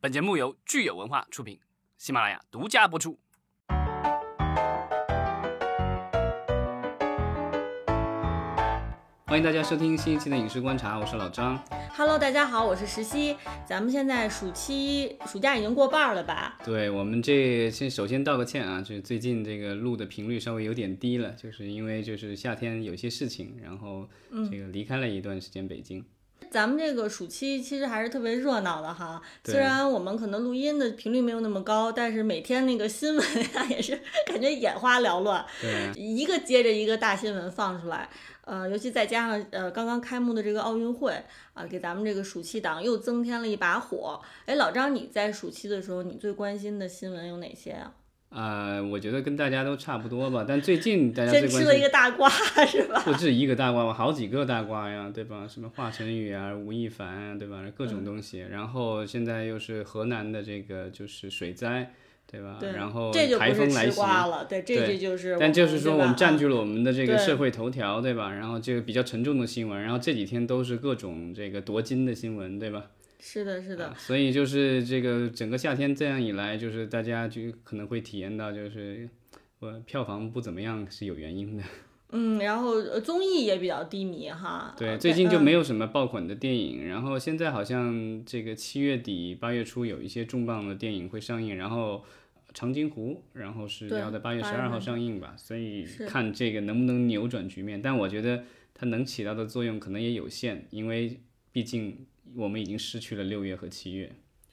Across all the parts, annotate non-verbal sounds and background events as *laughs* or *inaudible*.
本节目由聚友文化出品，喜马拉雅独家播出。欢迎大家收听新一期的《影视观察》，我是老张。Hello，大家好，我是石溪。咱们现在暑期暑假已经过半了吧？对我们这先首先道个歉啊，就是最近这个录的频率稍微有点低了，就是因为就是夏天有些事情，然后这个离开了一段时间北京。咱们这个暑期其实还是特别热闹的哈，虽然我们可能录音的频率没有那么高，但是每天那个新闻呀 *laughs* 也是感觉眼花缭乱，对，一个接着一个大新闻放出来。呃，尤其再加上呃刚刚开幕的这个奥运会啊、给咱们这个暑期档又增添了一把火。哎，老张，你在暑期的时候，你最关心的新闻有哪些啊？呃，我觉得跟大家都差不多吧，但最近大家先吃了一个大瓜 *laughs* 是吧？不止一个大瓜吧，好几个大瓜呀，对吧？什么华晨宇啊、吴亦凡啊，对吧？各种东西。然后现在又是河南的这个就是水灾，对吧？对，然后台风来袭。对，这对这就是。但就是说，我们占据了我们的这个社会头条，对吧？然后这个比较沉重的新闻，然后这几天都是各种这个夺金的新闻，对吧？是的，是的啊，所以就是这个整个夏天这样以来，就是大家就可能会体验到，就是我票房不怎么样是有原因的。*laughs* 嗯，然后呃综艺也比较低迷哈。对，呃最近就嗯没有什么爆款的电影，然后现在好像这个七月底八月初有一些重磅的电影会上映，然后。长津湖，然后是对要在八月十二号上映吧，所以看这个能不能扭转局面。但我觉得它能起到的作用可能也有限，因为毕竟我们已经失去了六月和七月。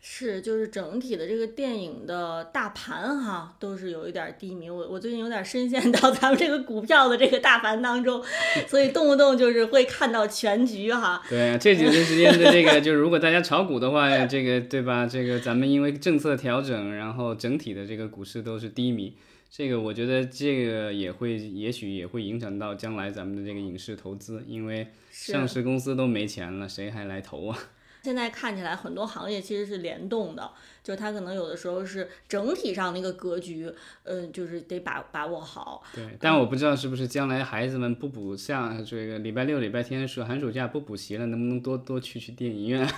是，就是整体的这个电影的大盘哈，都是有一点儿低迷。我我最近有点深陷到咱们这个股票的这个大盘当中，所以动不动就是会看到全局哈。对，这几天时间的这个，就是如果大家炒股的话，这个对吧？这个咱们因为政策调整，然后整体的这个股市都是低迷。这个我觉得这个也会，也许也会影响到将来咱们的这个影视投资，因为上市公司都没钱了，谁还来投啊？*laughs* 现在看起来很多行业其实是联动的，就是它可能有的时候是整体上的一个格局，嗯、就是得把把握好。对，但我不知道是不是将来孩子们不补像这个礼拜六、礼拜天暑寒暑假不补习了，能不能多多去去电影院？*laughs*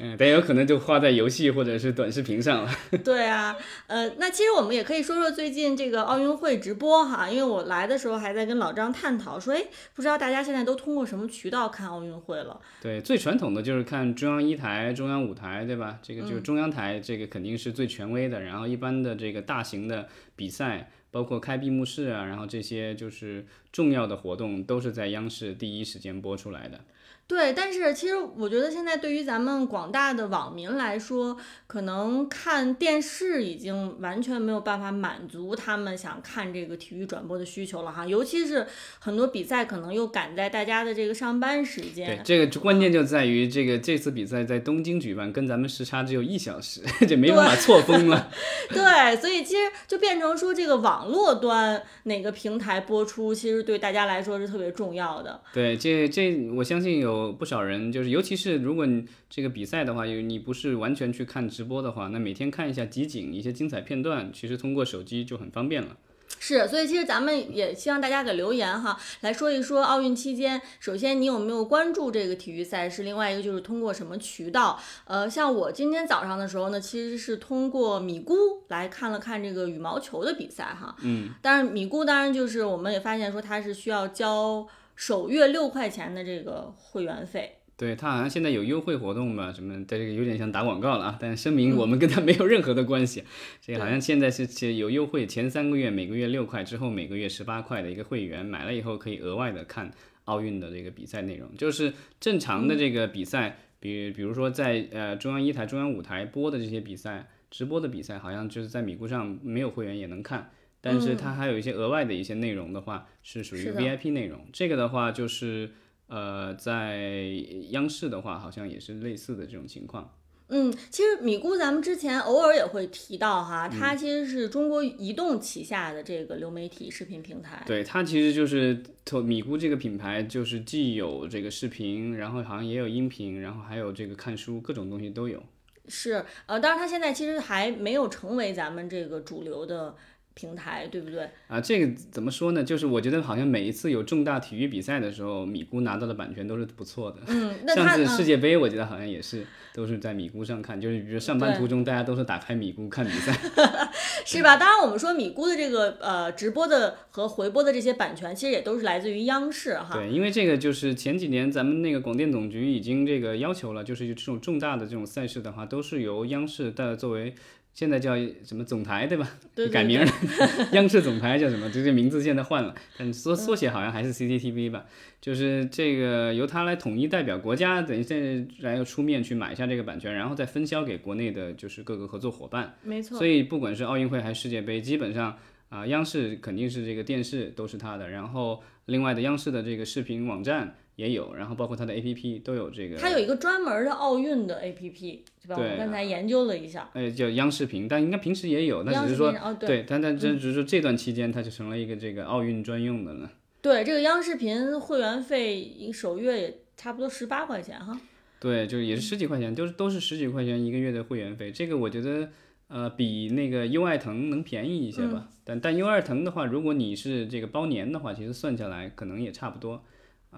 嗯，但有可能就花在游戏或者是短视频上了。*laughs* 对啊，呃，那其实我们也可以说说最近这个奥运会直播哈，因为我来的时候还在跟老张探讨说，哎，不知道大家现在都通过什么渠道看奥运会了？对，最传统的就是看中央一台、中央五台，对吧？这个就是中央台，这个肯定是最权威的。然后一般的这个大型的比赛，包括开闭幕式啊，然后这些就是重要的活动，都是在央视第一时间播出来的。对，但是其实我觉得现在对于咱们广大的网民来说，可能看电视已经完全没有办法满足他们想看这个体育转播的需求了哈，尤其是很多比赛可能又赶在大家的这个上班时间对间，，这个关键就在于这个这次比赛在东京举办，跟咱们时差只有一小时，*laughs* 这没办法错峰了。*laughs* 对，所以其实就变成说，这个网络端哪个平台播出，其实对大家来说是特别重要的。对，这这我相信有不少人，就是尤其是如果你这个比赛的话，有你不是完全去看直播的话，那每天看一下集锦一些精彩片段，其实通过手机就很方便了。是，所以其实咱们也希望大家给留言哈，来说一说奥运期间，首先你有没有关注这个体育赛事？另外一个就是通过什么渠道？呃，像我今天早上的时候呢，其实是通过米姑来看了看这个羽毛球的比赛哈。嗯，但是米姑当然就是我们也发现说它是需要交首月六块钱的这个会员费。对他好像现在有优惠活动吧，什么，这个有点像打广告了啊。但声明我们跟他没有任何的关系。这个好像现在是是有优惠，前三个月每个月六块，之后每个月十八块的一个会员，买了以后可以额外的看奥运的这个比赛内容，就是正常的这个比赛，比比如说在呃中央一台、中央五台播的这些比赛，直播的比赛，好像就是在米咕上没有会员也能看。但是它还有一些额外的一些内容的话，是属于 VIP 内容。这个的话就是呃，在央视的话，好像也是类似的这种情况。嗯，其实米咕咱们之前偶尔也会提到哈，它嗯其实是中国移动旗下的这个流媒体视频平台。对，它其实就是投米咕这个品牌，就是既有这个视频，然后好像也有音频，然后还有这个看书，各种东西都有。是，呃，当然它现在其实还没有成为咱们这个主流的平台，对不对？啊，这个怎么说呢？就是我觉得好像每一次有重大体育比赛的时候，米咕拿到的版权都是不错的。嗯，*laughs* 上次嗯世界杯，我记得好像也是都是在米咕上看，就是比如上班途中大家都是打开米咕看比赛。*laughs* *laughs* 是吧？当然，我们说米咕的这个呃直播的和回播的这些版权，其实也都是来自于央视哈。对，因为这个就是前几年咱们那个广电总局已经这个要求了，就是这种重大的这种赛事的话，都是由央视的作为。现在叫什么总台对吧？对对改名了，*laughs* 央视总台叫什么？这个名字现在换了，但缩缩写好像还是 CCTV 吧。就是这个由它来统一代表国家，等于现在来要出面去买下这个版权，然后再分销给国内的就是各个合作伙伴。没错。所以不管是奥运会还是世界杯，基本上啊、央视肯定是这个电视都是它的，然后另外的央视的这个视频网站也有，然后包括它的 APP 都有这个。它有一个专门的奥运的 APP，对吧？我对们刚才研究了一下，呃，叫央视频，但应该平时也有，那央只是说哦，对对，但但这只是说这段期间它就成了一个这个奥运专用的了。对，这个央视频会员费一首月也差不多十八块钱哈。对，就是也是十几块钱，都是都是十几块钱一个月的会员费。这个我觉得，呃，比那个优爱腾能便宜一些吧。但但优爱腾的话，如果你是这个包年的话，其实算下来可能也差不多。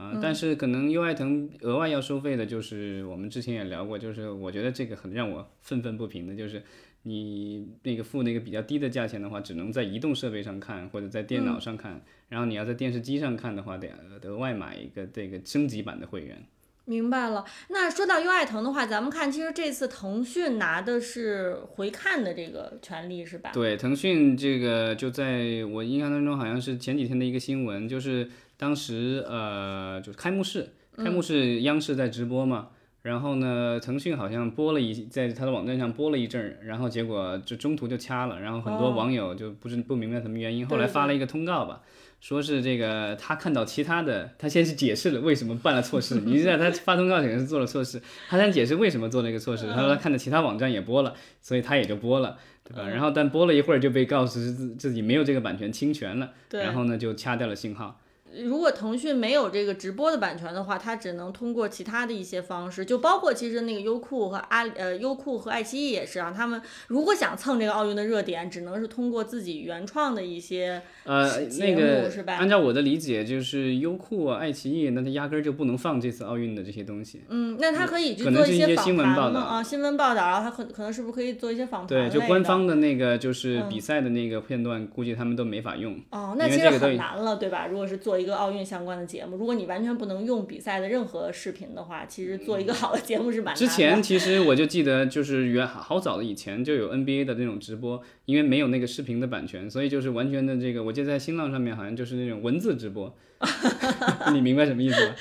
啊、但是可能优爱腾额外要收费的，就是我们之前也聊过，就是我觉得这个很让我愤愤不平的，就是你那个付那个比较低的价钱的话，只能在移动设备上看或者在电脑上看，然后你要在电视机上看的话，得额外买一个这个升级版的会员。明白了。那说到优爱腾的话，咱们看，其实这次腾讯拿的是回看的这个权利，是吧？对，腾讯这个就在我印象当中，好像是前几天的一个新闻，就是当时呃，就是开幕式，开幕式央视在直播嘛，然后呢，腾讯好像播了一，在他的网站上播了一阵儿，然后结果就中途就掐了，然后很多哦网友就不是不明白什么原因，后来发了一个通告吧。说是这个，他看到其他的，他先是解释了为什么办了错事。你知道他发通告肯定是做了错事，他先解释为什么做了一个错事。他说他看到其他网站也播了，所以他也就播了，对吧？然后但播了一会儿就被告知自自己没有这个版权侵权了，然后呢就掐掉了信号。如果腾讯没有这个直播的版权的话，它只能通过其他的一些方式，就包括其实那个优酷和阿呃优酷和爱奇艺也是啊，他们如果想蹭这个奥运的热点，只能是通过自己原创的一些呃，那个是吧按照我的理解，就是优酷啊、爱奇艺，那它压根儿就不能放这次奥运的这些东西。嗯，那它可以去做一些新闻报道吗啊，新闻报道，然后它可可能是不是可以做一些访谈对，就官方的那个就是嗯比赛的那个片段，估计他们都没法用。哦，那其实很难了，对吧？如果是做一个奥运相关的节目，如果你完全不能用比赛的任何视频的话，其实做一个好的节目是蛮难的。之前其实我就记得，就是原好早的以前就有 NBA 的那种直播，因为没有那个视频的版权，所以就是完全的这个，我记得在新浪上面好像就是那种文字直播，*laughs* 你明白什么意思吗？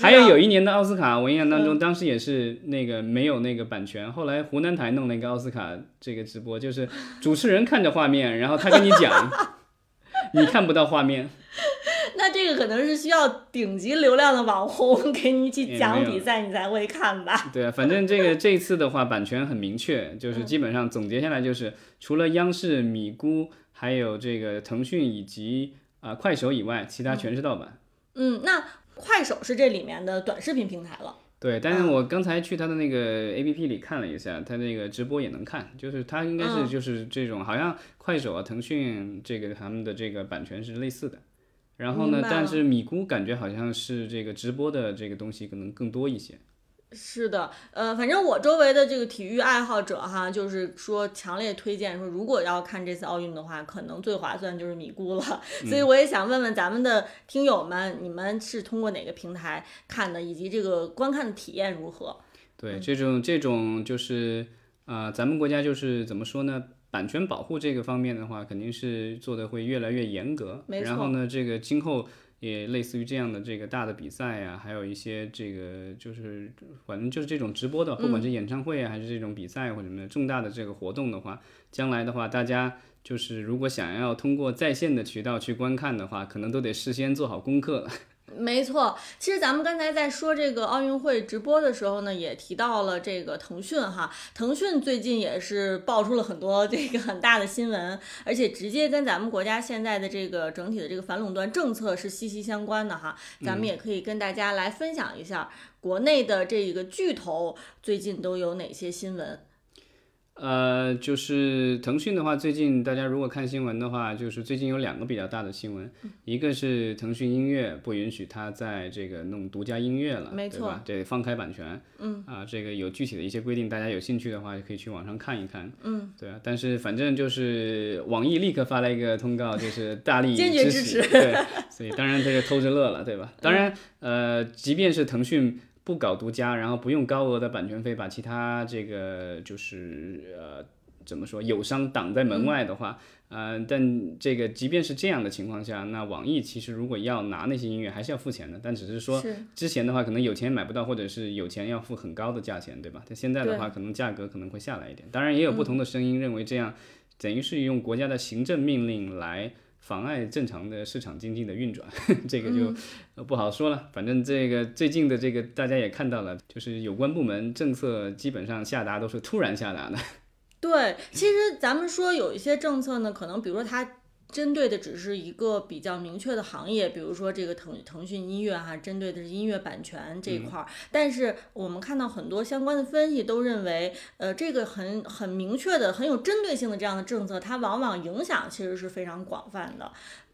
还有有一年的奥斯卡，我印象当中当时也是那个没有那个版权，后来湖南台弄了一个奥斯卡这个直播，就是主持人看着画面，然后他跟你讲，*laughs* 你看不到画面。那这个可能是需要顶级流量的网红给你去讲比赛，你才会看吧？对啊，反正这个这一次的话，版权很明确，就是基本上总结下来就是，除了央视、米咕，还有这个腾讯以及啊、快手以外，其他全是盗版。嗯，那快手是这里面的短视频平台了。对，但是我刚才去他的那个 A P P 里看了一下，他那个直播也能看，就是他应该是嗯就是这种，好像快手啊、腾讯这个他们的这个版权是类似的。然后呢但是米咕感觉好像是这个直播的这个东西可能更多一些。是的，呃，反正我周围的这个体育爱好者哈，就是说强烈推荐说，如果要看这次奥运的话，可能最划算就是米咕了。*laughs* 所以我也想问问咱们的听友们，你们是通过哪个平台看的，以及这个观看的体验如何？对，嗯这种这种就是啊、呃咱们国家就是怎么说呢？版权保护这个方面的话，肯定是做的会越来越严格。没然后呢，这个今后也类似于这样的这个大的比赛呀、还有一些这个就是反正就是这种直播的，不嗯管是演唱会啊，还是这种比赛或者什么的重大的这个活动的话，将来的话，大家就是如果想要通过在线的渠道去观看的话，可能都得事先做好功课了。没错，其实咱们刚才在说这个奥运会直播的时候呢，也提到了这个腾讯哈，腾讯最近也是爆出了很多这个很大的新闻，而且直接跟咱们国家现在的这个整体的这个反垄断政策是息息相关的哈。咱们也可以跟大家来分享一下国内的这个巨头最近都有哪些新闻。呃，就是腾讯的话，最近大家如果看新闻的话，就是最近有两个比较大的新闻，一个是腾讯音乐不允许它在这个弄独家音乐了，没错对吧？对，放开版权，嗯，啊，这个有具体的一些规定，大家有兴趣的话，可以去网上看一看，嗯，对啊。但是反正就是网易立刻发了一个通告，就是大力坚决支支持对，所以当然这个偷着乐了，对吧？当然，呃，即便是腾讯。不搞独家，然后不用高额的版权费，把其他这个就是呃怎么说友商挡在门外的话，呃，但这个即便是这样的情况下，那网易其实如果要拿那些音乐，还是要付钱的，但只是说之前的话可能有钱买不到，或者是有钱要付很高的价钱，对吧？但现在的话，可能价格可能会下来一点。当然也有不同的声音认为这样等于是用国家的行政命令来。妨碍正常的市场经济的运转，*laughs* 这个就呃不好说了。反正这个最近的这个大家也看到了，就是有关部门政策基本上下达都是突然下达的。*laughs* 对，其实咱们说有一些政策呢，可能比如说它。针对的只是一个比较明确的行业，比如说这个腾腾讯音乐哈，针对的是音乐版权这一块儿。但是我们看到很多相关的分析都认为，呃，这个很很明确的、很有针对性的这样的政策，它往往影响其实是非常广泛的。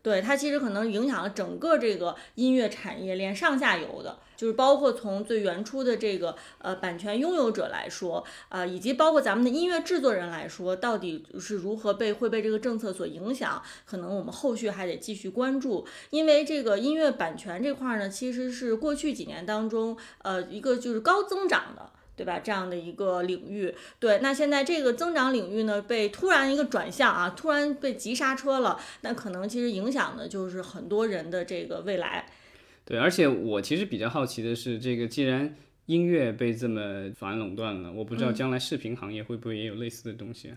对它其实可能影响了整个这个音乐产业链上下游的，就是包括从最原初的这个呃版权拥有者来说，啊，以及包括咱们的音乐制作人来说，到底是如何被会被这个政策所影响，可能我们后续还得继续关注，因为这个音乐版权这块呢，其实是过去几年当中呃一个就是高增长的。对吧？这样的一个领域，对，那现在这个增长领域呢，被突然一个转向啊，突然被急刹车了，那可能其实影响的就是很多人的这个未来。对，而且我其实比较好奇的是，这个既然音乐被这么反垄断了，我不知道将来视频行业会不会也有类似的东西。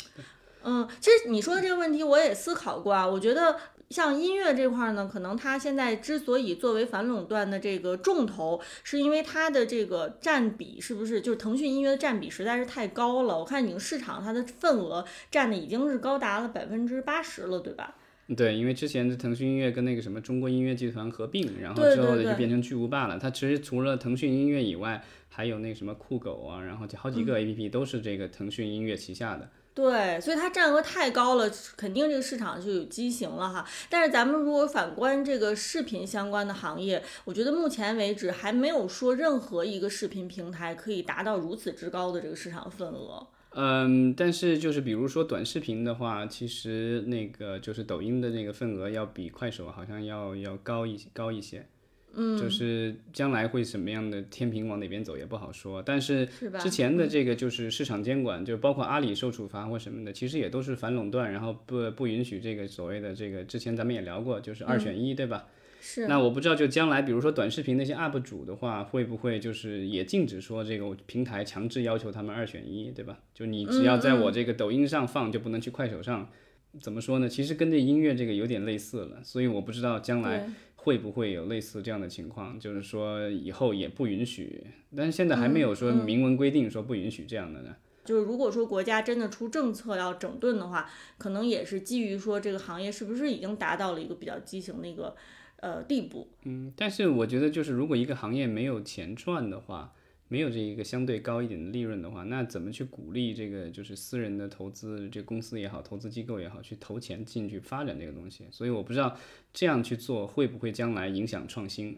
嗯，其实你说的这个问题我也思考过啊，我觉得。像音乐这块呢，可能它现在之所以作为反垄断的这个重头，是因为它的这个占比是不是就是腾讯音乐的占比实在是太高了？我看你市场它的份额占的已经是高达了百分之八十了，对吧？对，因为之前的腾讯音乐跟那个什么中国音乐集团合并，然后之后呢就变成巨无霸了。它其实除了腾讯音乐以外，还有那个什么酷狗啊，然后好几个 APP 都是这个腾讯音乐旗下的。对，所以它占额太高了，肯定这个市场就有畸形了哈。但是咱们如果反观这个视频相关的行业，我觉得目前为止还没有说任何一个视频平台可以达到如此之高的这个市场份额。嗯，但是就是比如说短视频的话，其实那个就是抖音的那个份额要比快手好像要要高一高一些。嗯，就是将来会什么样的天平往哪边走也不好说，但是之前的这个就是市场监管，就包括阿里受处罚或什么的，其实也都是反垄断，然后不不允许这个所谓的这个，之前咱们也聊过，就是二选一，对吧？是。那我不知道，就将来比如说短视频那些 UP 主的话，会不会就是也禁止说这个平台强制要求他们二选一，对吧？就你只要在我这个抖音上放，就不能去快手上。怎么说呢？其实跟这音乐这个有点类似了，所以我不知道将来。会不会有类似这样的情况？就是说以后也不允许，但是现在还没有说明文规定说不允许这样的呢。就是如果说国家真的出政策要整顿的话，可能也是基于说这个行业是不是已经达到了一个比较畸形的一个呃地步。嗯，但是我觉得就是如果一个行业没有钱赚的话。没有这一个相对高一点的利润的话，那怎么去鼓励这个就是私人的投资，这公司也好，投资机构也好，去投钱进去发展这个东西？所以我不知道这样去做会不会将来影响创新。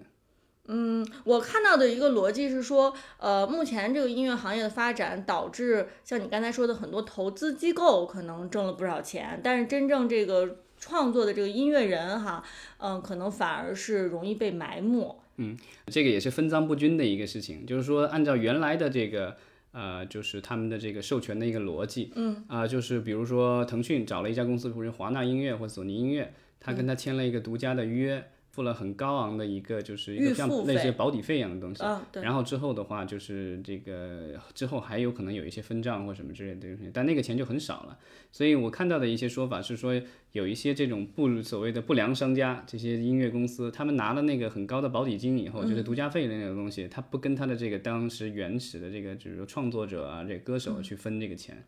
嗯，我看到的一个逻辑是说，呃，目前这个音乐行业的发展导致像你刚才说的很多投资机构可能挣了不少钱，但是真正这个创作的这个音乐人哈，嗯，可能反而是容易被埋没。嗯，这个也是分赃不均的一个事情，就是说，按照原来的这个，呃，就是他们的这个授权的一个逻辑，嗯，啊，就是比如说腾讯找了一家公司，比如华纳音乐或索尼音乐，他跟他签了一个独家的约。付了很高昂的一个，就是一个像那些保底费一样的东西，然后之后的话就是这个之后还有可能有一些分账或什么之类的东西，但那个钱就很少了。所以我看到的一些说法是说，有一些这种不所谓的不良商家，这些音乐公司，他们拿了那个很高的保底金以后，就是独家费的那个东西，他不跟他的这个当时原始的这个，比如说创作者啊，这歌手去分这个钱，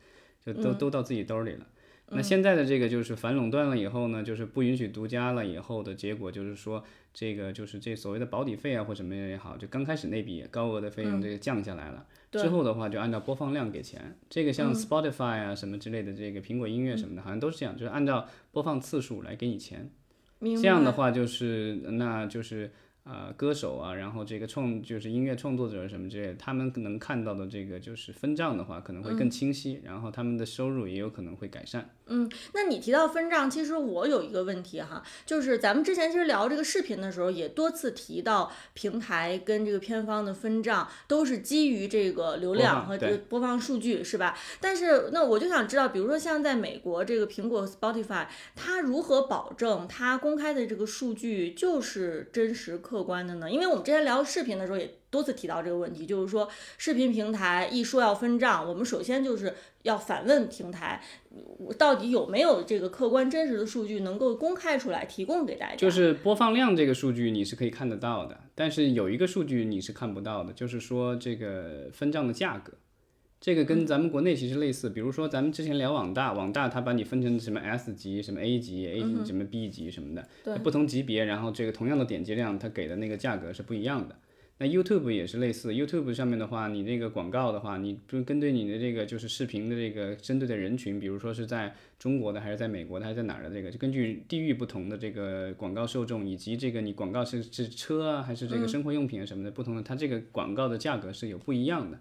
就都都到自己兜里了。那现在的这个就是反垄断了以后呢，就是不允许独家了以后的结果就是说，这个就是这所谓的保底费啊或什么也好，就刚开始那笔高额的费用这个降下来了，之后的话就按照播放量给钱。这个像 Spotify 啊什么之类的，这个苹果音乐什么的，好像都是这样，就是按照播放次数来给你钱。这样的话就是那就是。啊，歌手啊，然后这个创就是音乐创作者什么之类的，他们能看到的这个就是分账的话，可能会更清晰，然后他们的收入也有可能会改善。嗯，那你提到分账，其实我有一个问题哈，就是咱们之前其实聊这个视频的时候，也多次提到平台跟这个片方的分账都是基于这个流量和这个播放数据，是吧？但是那我就想知道，比如说像在美国这个苹果 Spotify，它如何保证它公开的这个数据就是真实客观的呢？因为我们之前聊视频的时候也。多次提到这个问题，就是说视频平台一说要分账，我们首先就是要反问平台，到底有没有这个客观真实的数据能够公开出来提供给大家？就是播放量这个数据你是可以看得到的，但是有一个数据你是看不到的，就是说这个分账的价格，这个跟咱们国内其实类似，比如说咱们之前聊网大，网大它把你分成什么 S 级、什么 A 级、A 级什么 B 级什么的，不同级别，然后这个同样的点击量，它给的那个价格是不一样的。那 YouTube 也是类似，YouTube 上面的话，你那个广告的话，你就根据你的这个就是视频的这个针对的人群，比如说是在中国的，还是在美国的，还是在哪儿的这个，就根据地域不同的这个广告受众，以及这个你广告是是车啊，还是这个生活用品啊什么的不同的，它这个广告的价格是有不一样的。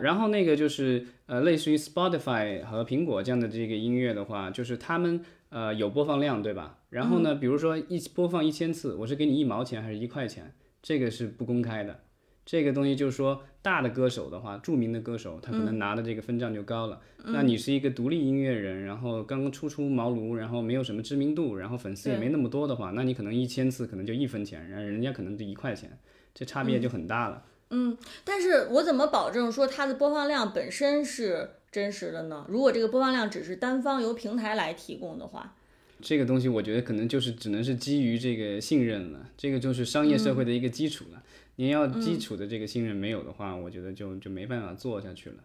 然后那个就是呃，类似于 Spotify 和苹果这样的这个音乐的话，就是他们呃有播放量，对吧？然后呢，比如说一播放一千次，我是给你一毛钱还是一块钱？这个是不公开的，这个东西就是说，大的歌手的话，著名的歌手，他可能拿的这个分账就高了。那你是一个独立音乐人，然后刚刚初出茅庐，然后没有什么知名度，然后粉丝也没那么多的话，那你可能一千次可能就一分钱，然后人家可能就一块钱，这差别就很大了。嗯，但是我怎么保证说它的播放量本身是真实的呢？如果这个播放量只是单方由平台来提供的话？这个东西我觉得可能就是只能是基于这个信任了，这个就是商业社会的一个基础了。你要基础的这个信任没有的话，我觉得就就没办法做下去了。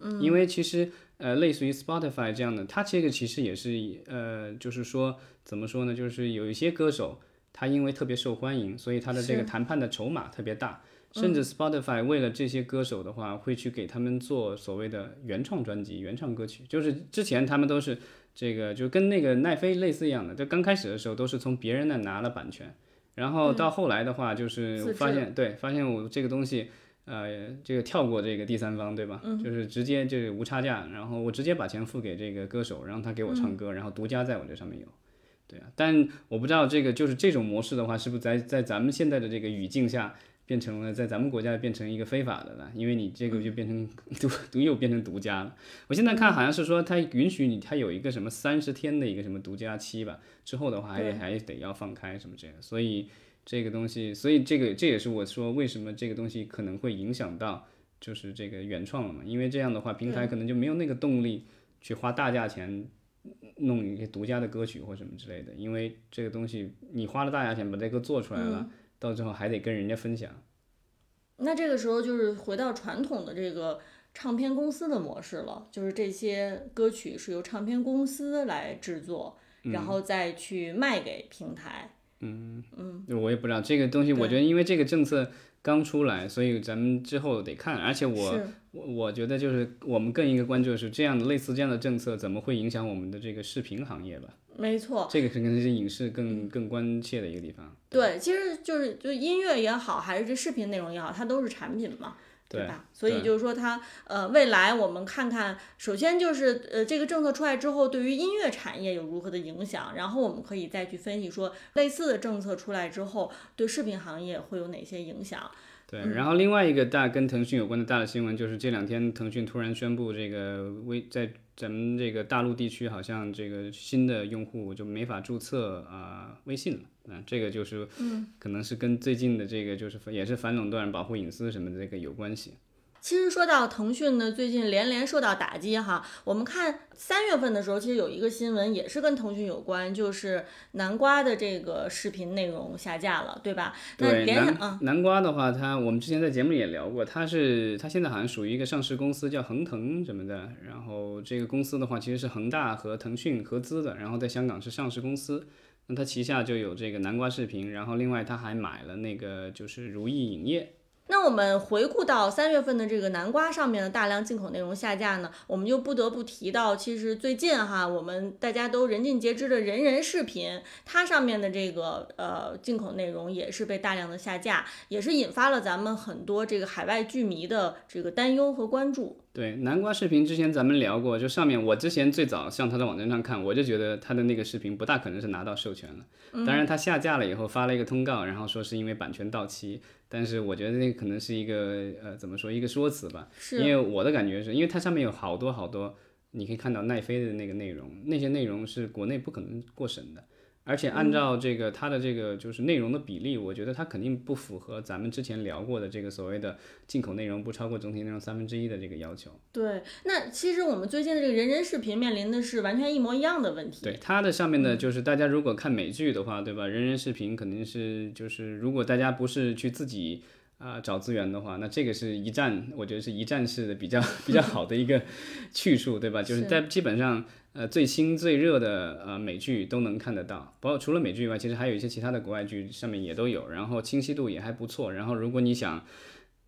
嗯，因为其实呃，类似于 Spotify 这样的，它这个其实也是呃，就是说怎么说呢？就是有一些歌手，他因为特别受欢迎，所以他的这个谈判的筹码特别大，甚至 Spotify 为了这些歌手的话，会去给他们做所谓的原创专辑、原创歌曲，就是之前他们都是。这个就跟那个奈飞类似一样的，就刚开始的时候都是从别人那拿了版权，然后到后来的话就是发现，对，发现我这个东西，呃，这个跳过这个第三方，对吧？就是直接就是无差价，然后我直接把钱付给这个歌手，然后他给我唱歌，然后独家在我这上面有，对啊。但我不知道这个就是这种模式的话，是不是在在咱们现在的这个语境下。变成了在咱们国家变成一个非法的了，因为你这个就变成独独又变成独家了。我现在看好像是说它允许你，它有一个什么三十天的一个什么独家期吧，之后的话还得还得要放开什么这样。所以这个东西，所以这个这也是我说为什么这个东西可能会影响到就是这个原创了嘛，因为这样的话平台可能就没有那个动力去花大价钱弄一些独家的歌曲或什么之类的，因为这个东西你花了大价钱把这个做出来了。到最后还得跟人家分享，那这个时候就是回到传统的这个唱片公司的模式了，就是这些歌曲是由唱片公司来制作，然后再去卖给平台。嗯。嗯，我也不知道这个东西，我觉得因为这个政策刚出来，所以咱们之后得看。而且我我我觉得就是我们更应该关注的是这样的类似这样的政策怎么会影响我们的这个视频行业吧。没错，这个可能是影视更更关切的一个地方。对，其实就是就音乐也好，还是这视频内容也好，它都是产品嘛，对吧？所以就是说，它呃，未来我们看看，首先就是呃，这个政策出来之后，对于音乐产业有如何的影响，然后我们可以再去分析说，类似的政策出来之后，对视频行业会有哪些影响。对，然后另外一个大跟腾讯有关的大的新闻就是这两天腾讯突然宣布这个微在咱们这个大陆地区好像这个新的用户就没法注册啊微信了，嗯，这个就是，可能是跟最近的这个就是也是反垄断、保护隐私什么的这个有关系。其实说到腾讯呢，最近连连受到打击哈。我们看三月份的时候，其实有一个新闻也是跟腾讯有关，就是南瓜的这个视频内容下架了，对吧？对，南啊，南瓜的话，它我们之前在节目里也聊过，它是它现在好像属于一个上市公司，叫恒腾什么的。然后这个公司的话，其实是恒大和腾讯合资的，然后在香港是上市公司。那它旗下就有这个南瓜视频，然后另外它还买了那个就是如意影业。那我们回顾到三月份的这个南瓜上面的大量进口内容下架呢，我们就不得不提到，其实最近哈，我们大家都人尽皆知的人人视频，它上面的这个呃进口内容也是被大量的下架，也是引发了咱们很多这个海外剧迷的这个担忧和关注。对南瓜视频之前咱们聊过，就上面我之前最早上他的网站上看，我就觉得他的那个视频不大可能是拿到授权了。当然他下架了以后发了一个通告，然后说是因为版权到期，但是我觉得那可能是一个呃怎么说一个说辞吧。因为我的感觉是因为它上面有好多好多，你可以看到奈飞的那个内容，那些内容是国内不可能过审的。而且按照这个它的这个就是内容的比例，我觉得它肯定不符合咱们之前聊过的这个所谓的进口内容不超过整体内容三分之一的这个要求。对，那其实我们最近的这个人人视频面临的是完全一模一样的问题。对，它的上面的就是大家如果看美剧的话，对吧？人人视频肯定是就是如果大家不是去自己啊找资源的话，那这个是一站，我觉得是一站式的比较比较好的一个去处，对吧？就是在基本上。呃，最新最热的呃美剧都能看得到，包括除了美剧以外，其实还有一些其他的国外剧上面也都有，然后清晰度也还不错。然后如果你想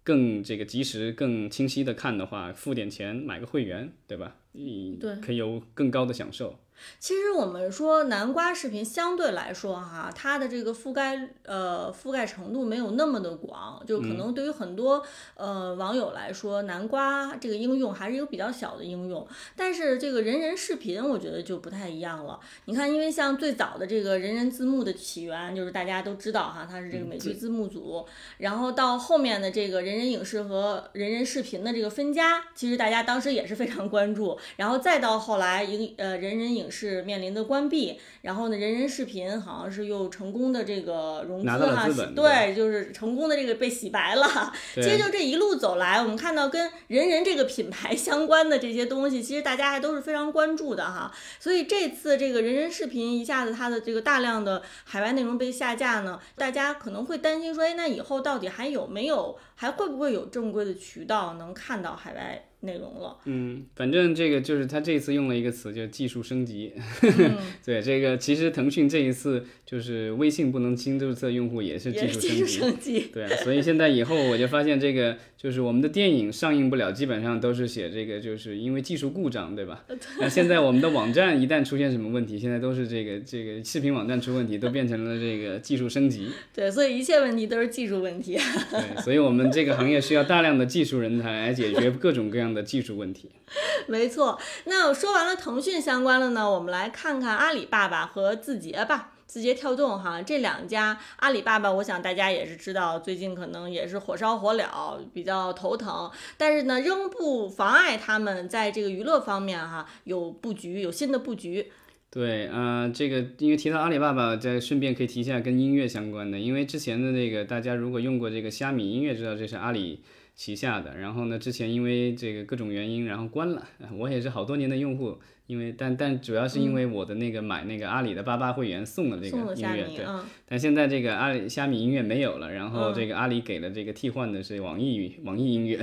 更这个及时、更清晰的看的话，付点钱买个会员，对吧？你对，可以有更高的享受。其实我们说南瓜视频相对来说哈，它的这个覆盖呃覆盖程度没有那么的广，就可能对于很多呃网友来说，南瓜这个应用还是一个比较小的应用。但是这个人人视频，我觉得就不太一样了。你看，因为像最早的这个人人字幕的起源，就是大家都知道哈，它是这个美剧字幕组。然后到后面的这个人人影视和人人视频的这个分家，其实大家当时也是非常关注。然后再到后来一个呃人人影。是面临的关闭，然后呢，人人视频好像是又成功的这个融资哈，对，就是成功的这个被洗白了。其实就这一路走来，我们看到跟人人这个品牌相关的这些东西，其实大家还都是非常关注的哈。所以这次这个人人视频一下子它的这个大量的海外内容被下架呢，大家可能会担心说，哎，那以后到底还有没有，还会不会有正规的渠道能看到海外？内容了，嗯，反正这个就是他这次用了一个词，叫技术升级。*laughs* 对，这个其实腾讯这一次就是微信不能新注册用户也是技术升级。对，所以现在以后我就发现这个就是我们的电影上映不了，基本上都是写这个就是因为技术故障，对吧？*laughs* 那现在我们的网站一旦出现什么问题，现在都是这个这个视频网站出问题，都变成了这个技术升级。对，所以一切问题都是技术问题。*laughs* 对，所以我们这个行业需要大量的技术人才来解决各种各样的。技术问题，*laughs* 没错。那说完了腾讯相关的呢，我们来看看阿里爸爸和字节吧。字节跳动哈，这两家阿里爸爸，我想大家也是知道，最近可能也是火烧火燎，比较头疼。但是呢，仍不妨碍他们在这个娱乐方面哈有布局，有新的布局。对，呃，这个因为提到阿里爸爸，再顺便可以提一下跟音乐相关的，因为之前的那个大家如果用过这个虾米音乐，知道这是阿里。旗下的，然后呢，之前因为这个各种原因，然后关了。*laughs* 我也是好多年的用户，因为但但主要是因为我的那个买那个阿里的八八会员送了这个音乐，对。但现在这个阿里虾米音乐没有了，然后这个阿里给了这个替换的是网易网易音乐，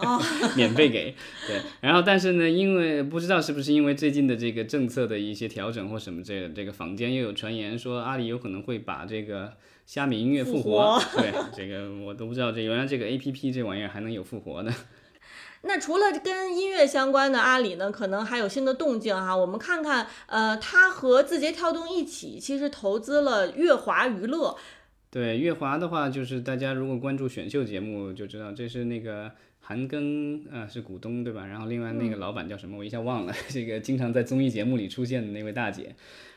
*laughs* 免费给。对，然后但是呢，因为不知道是不是因为最近的这个政策的一些调整或什么之类的，这个坊间又有传言说阿里有可能会把这个。虾米音乐复活，*laughs* 对这个我都不知道，这原来这个 A P P 这玩意儿还能有复活的。*laughs* 那除了跟音乐相关的阿里呢，可能还有新的动静哈。我们看看，呃，它和字节跳动一起，其实投资了乐华娱乐。对乐华的话，就是大家如果关注选秀节目就知道，这是那个韩庚啊是股东对吧？然后另外那个老板叫什么，我一下忘了，*laughs* 这个经常在综艺节目里出现的那位大姐。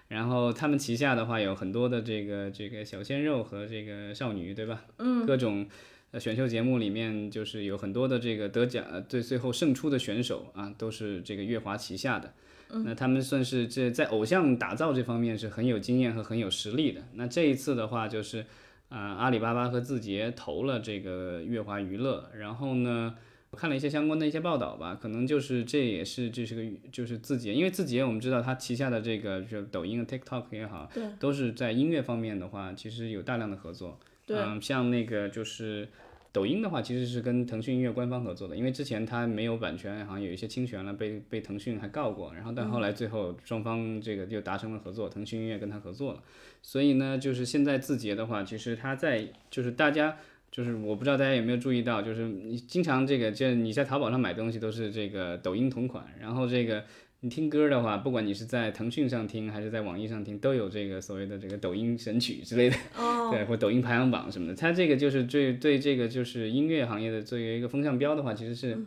然后他们旗下的话有很多的这个这个小鲜肉和这个少女，对吧？嗯。各种呃选秀节目里面就是有很多的这个得奖，最最后胜出的选手啊，都是这个乐华旗下的。嗯。那他们算是这在偶像打造这方面是很有经验和很有实力的。那这一次的话就是啊，阿里巴巴和字节投了这个乐华娱乐，然后呢，我看了一些相关的一些报道吧，可能就是这也是这是个就是字节，因为字节我们知道它旗下的这个就抖音、TikTok 也好，对，都是在音乐方面的话，其实有大量的合作。对，嗯，像那个就是抖音的话，其实是跟腾讯音乐官方合作的，因为之前它没有版权，好像有一些侵权了，被被腾讯还告过，然后但后来最后双方这个就达成了合作，腾讯音乐跟他合作了，所以呢，就是现在字节的话，其实它在就是大家。就是我不知道大家有没有注意到，就是你经常这个，就你在淘宝上买东西都是这个抖音同款，然后这个你听歌的话，不管你是在腾讯上听还是在网易上听，都有这个所谓的这个抖音神曲之类的，*laughs* 对，或抖音排行榜什么的。它这个就是对对这个就是音乐行业的作为一个风向标的话，其实是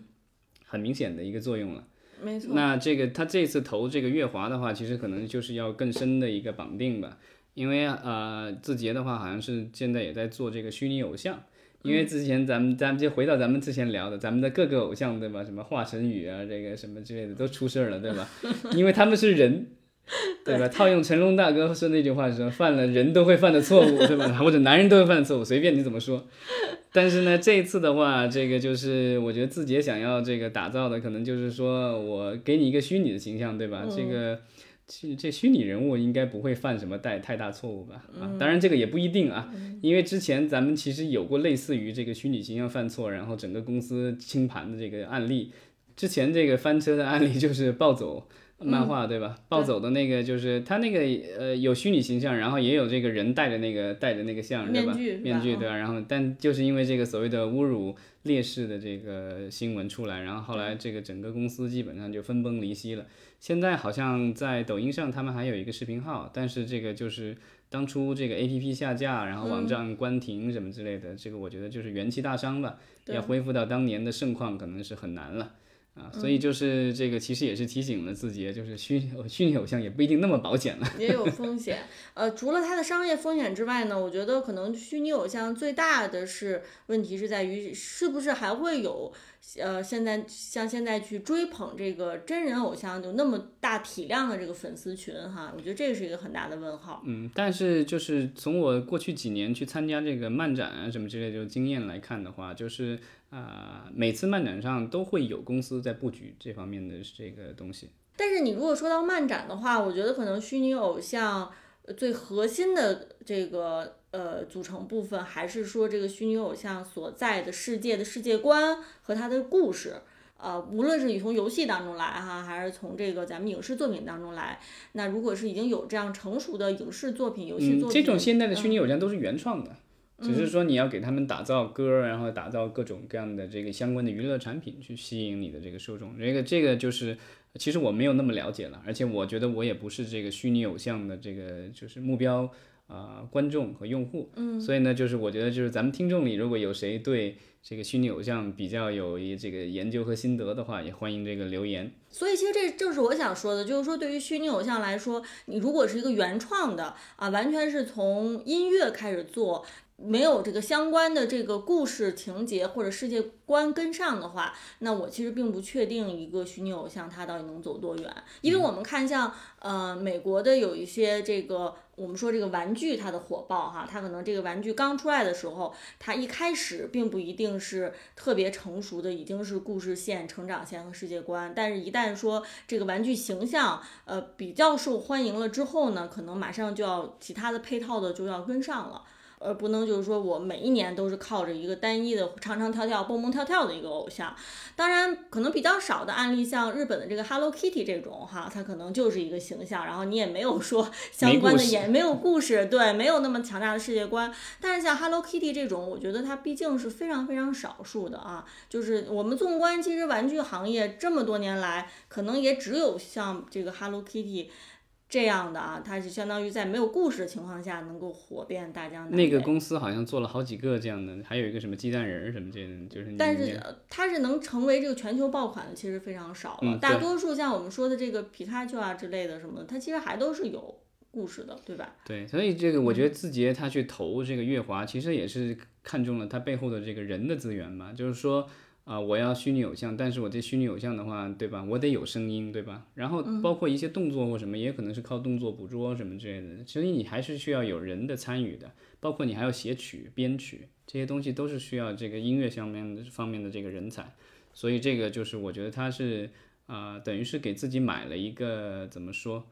很明显的一个作用了。没错。那这个他这次投这个月华的话，其实可能就是要更深的一个绑定吧，因为呃字节的话好像是现在也在做这个虚拟偶像。因为之前咱们咱们就回到咱们之前聊的，咱们的各个偶像对吧？什么华晨宇啊，这个什么之类的都出事儿了对吧？*laughs* 因为他们是人，对吧？套用成龙大哥说那句话说，犯了人都会犯的错误对吧？*laughs* 或者男人都会犯的错误，随便你怎么说。但是呢，这一次的话，这个就是我觉得字节想要这个打造的，可能就是说我给你一个虚拟的形象对吧？这个。这这虚拟人物应该不会犯什么太太大错误吧？啊，当然这个也不一定啊，因为之前咱们其实有过类似于这个虚拟形象犯错，然后整个公司清盘的这个案例。之前这个翻车的案例就是暴走漫画，对吧？暴走的那个就是他那个呃有虚拟形象，然后也有这个人戴着那个戴着那个像，对吧？面具对吧？然后但就是因为这个所谓的侮辱烈士的这个新闻出来，然后后来这个整个公司基本上就分崩离析了。现在好像在抖音上，他们还有一个视频号，但是这个就是当初这个 A P P 下架，然后网站关停什么之类的，这个我觉得就是元气大伤吧，要恢复到当年的盛况可能是很难了啊。所以就是这个其实也是提醒了自己，就是虚虚拟偶像也不一定那么保险了，*laughs* 也有风险。呃，除了它的商业风险之外呢，我觉得可能虚拟偶像最大的是问题是在于是不是还会有。呃，现在像现在去追捧这个真人偶像，就那么大体量的这个粉丝群哈，我觉得这个是一个很大的问号。嗯，但是就是从我过去几年去参加这个漫展啊什么之类的经验来看的话，就是啊，每次漫展上都会有公司在布局这方面的这个东西。但是你如果说到漫展的话，我觉得可能虚拟偶像最核心的这个。呃，组成部分还是说这个虚拟偶像所在的世界的世界观和它的故事，呃，无论是你从游戏当中来哈，还是从这个咱们影视作品当中来，那如果是已经有这样成熟的影视作品、游戏作品，这种现代的虚拟偶像都是原创的，只是说你要给他们打造歌，然后打造各种各样的这个相关的娱乐产品去吸引你的这个受众，这个这个就是其实我没有那么了解了，而且我觉得我也不是这个虚拟偶像的这个就是目标。啊，观众和用户，嗯，所以呢，就是我觉得，就是咱们听众里，如果有谁对这个虚拟偶像比较有一这个研究和心得的话，也欢迎这个留言。所以，其实这正是我想说的，就是说，对于虚拟偶像来说，你如果是一个原创的啊，完全是从音乐开始做。没有这个相关的这个故事情节或者世界观跟上的话，那我其实并不确定一个虚拟偶像它到底能走多远。因为我们看像呃美国的有一些这个我们说这个玩具它的火爆哈，它可能这个玩具刚出来的时候，它一开始并不一定是特别成熟的，已经是故事线、成长线和世界观。但是，一旦说这个玩具形象呃比较受欢迎了之后呢，可能马上就要其他的配套的就要跟上了。而不能就是说我每一年都是靠着一个单一的唱唱跳跳蹦蹦跳跳的一个偶像，当然可能比较少的案例，像日本的这个 Hello Kitty 这种哈，它可能就是一个形象，然后你也没有说相关的演没有故事，对，没有那么强大的世界观。但是像 Hello Kitty 这种，我觉得它毕竟是非常非常少数的啊，就是我们纵观其实玩具行业这么多年来，可能也只有像这个 Hello Kitty。这样的啊，它是相当于在没有故事的情况下能够火遍大江南北。那个公司好像做了好几个这样的，还有一个什么鸡蛋人儿什么这，就是。但是它是能成为这个全球爆款的，其实非常少了。大多数像我们说的这个皮卡丘啊之类的什么的，它其实还都是有故事的，对吧？对，所以这个我觉得字节它去投这个月华，其实也是看中了它背后的这个人的资源嘛，就是说。啊，我要虚拟偶像，但是我这虚拟偶像的话，对吧？我得有声音，对吧？然后包括一些动作或什么，也可能是靠动作捕捉什么之类的。所以你还是需要有人的参与的，包括你还要写曲、编曲这些东西，都是需要这个音乐上面的方面的这个人才。所以这个就是我觉得他是啊、呃等于是给自己买了一个怎么说，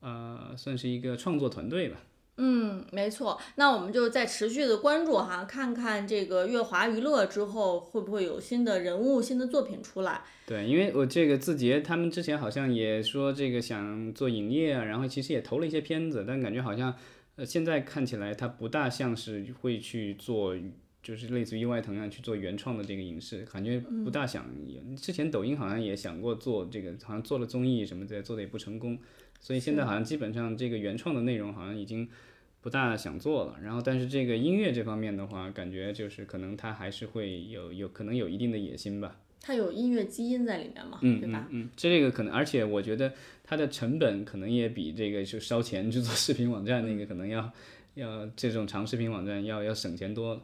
呃，算是一个创作团队吧。嗯，没错。那我们就再持续的关注哈，看看这个乐华娱乐之后会不会有新的人物、新的作品出来。对，因为我这个字节他们之前好像也说这个想做影业啊，然后其实也投了一些片子，但感觉好像呃现在看起来它不大像是会去做，就是类似于优爱腾一样去做原创的这个影视，感觉不大想。之前抖音好像也想过做这个，好像做了综艺什么的，做的也不成功，所以现在好像基本上这个原创的内容好像已经。不大想做了，然后但是这个音乐这方面的话，感觉就是可能它还是会有有可能有一定的野心吧。它有音乐基因在里面嘛，嗯对吧？嗯嗯，这个可能，而且我觉得它的成本可能也比这个就烧钱去做视频网站那个可能要要这种长视频网站要要省钱多了。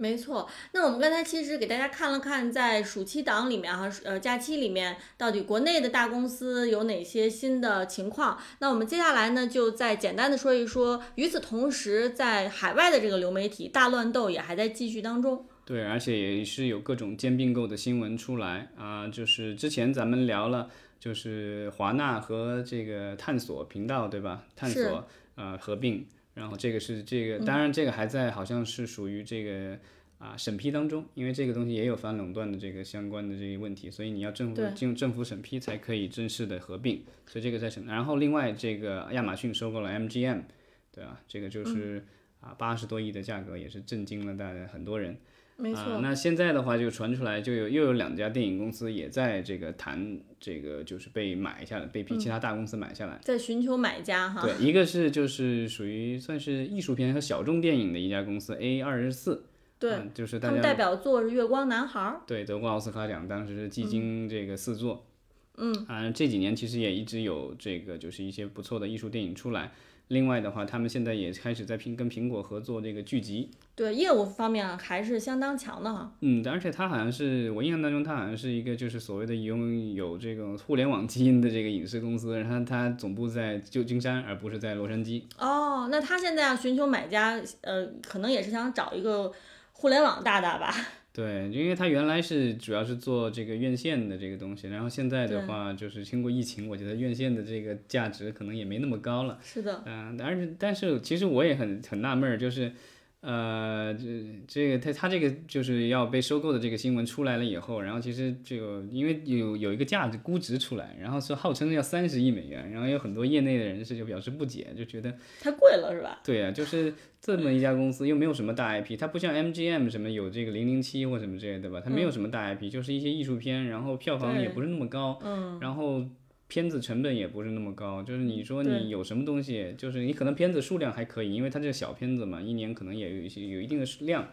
没错，那我们刚才其实给大家看了看，在暑期档里面哈，呃，假期里面到底国内的大公司有哪些新的情况？那我们接下来呢，就再简单的说一说。与此同时，在海外的这个流媒体大乱斗也还在继续当中。对，而且也是有各种兼并购的新闻出来啊、就是之前咱们聊了，就是华纳和这个探索频道对吧？探索呃合并，然后这个是这个，当然这个还在好像是属于这个。啊，审批当中，因为这个东西也有反垄断的这个相关的这些问题，所以你要政府对进入政府审批才可以正式的合并，所以这个在审。然后另外这个亚马逊收购了 MGM，对啊，这个就是、啊八十多亿的价格，也是震惊了大家很多人。没错，啊。那现在的话就传出来，就有又有两家电影公司也在这个谈这个，就是被买下来，被嗯其他大公司买下来。在寻求买家哈。对，一个是就是属于算是艺术片和小众电影的一家公司 A 二十四，对，嗯就是他们代表作是《月光男孩》。对得过奥斯卡奖，当时是基金这个四座。嗯，啊，这几年其实也一直有这个就是一些不错的艺术电影出来。另外的话，他们现在也开始在苹跟苹果合作这个剧集，对业务方面还是相当强的哈。嗯，而且它好像是我印象当中，它好像是一个就是所谓的拥有这个互联网基因的这个影视公司，然后它总部在旧金山，而不是在洛杉矶。哦，那他现在要寻求买家，呃，可能也是想找一个互联网大大吧。对，因为他原来是主要是做这个院线的这个东西，然后现在的话就是经过疫情，我觉得院线的这个价值可能也没那么高了。是的，嗯、而且但是其实我也很很纳闷儿，就是，呃，这这个他他这个就是要被收购的这个新闻出来了以后，然后其实这个因为有有一个价值估值出来，然后是号称要三十亿美元，然后有很多业内的人士就表示不解，就觉得太贵了是吧？对啊，就是这么一家公司又没有什么大 IP，它不像 MGM 什么有这个零零七或什么之类的吧，它没有什么大 IP，、就是一些艺术片，然后票房也不是那么高，嗯，然后片子成本也不是那么高，就是你说你有什么东西，就是你可能片子数量还可以，因为它这个小片子嘛，一年可能也有一些有一定的数量，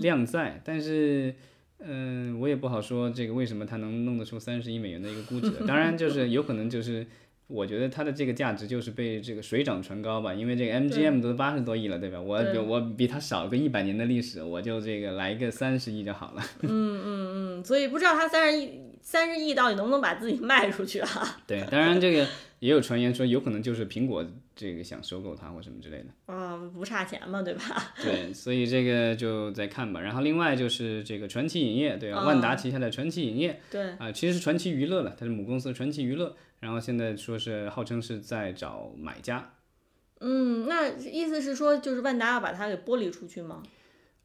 量在，但是。嗯，我也不好说这个为什么它能弄得出三十亿美元的一个估值，当然就 *laughs* 是有可能就是，我觉得它的这个价值就是被这个水涨船高吧，因为这个 MGM 都八十多亿了，对吧？我对我比它少个一百年的历史，我就这个来一个三十亿就好了。嗯嗯嗯，所以不知道它三十亿三十亿到底能不能把自己卖出去啊？*laughs* 对，当然这个也有传言说有可能就是苹果这个想收购它或什么之类的。啊，不差钱嘛，对吧？*laughs* 对，所以这个就再看吧。然后另外就是这个传奇影业，对啊，万达旗下的传奇影业对，啊、其实是传奇娱乐了，它是母公司传奇娱乐。然后现在说是号称是在找买家，嗯，那意思是说，就是万达要把它给剥离出去吗？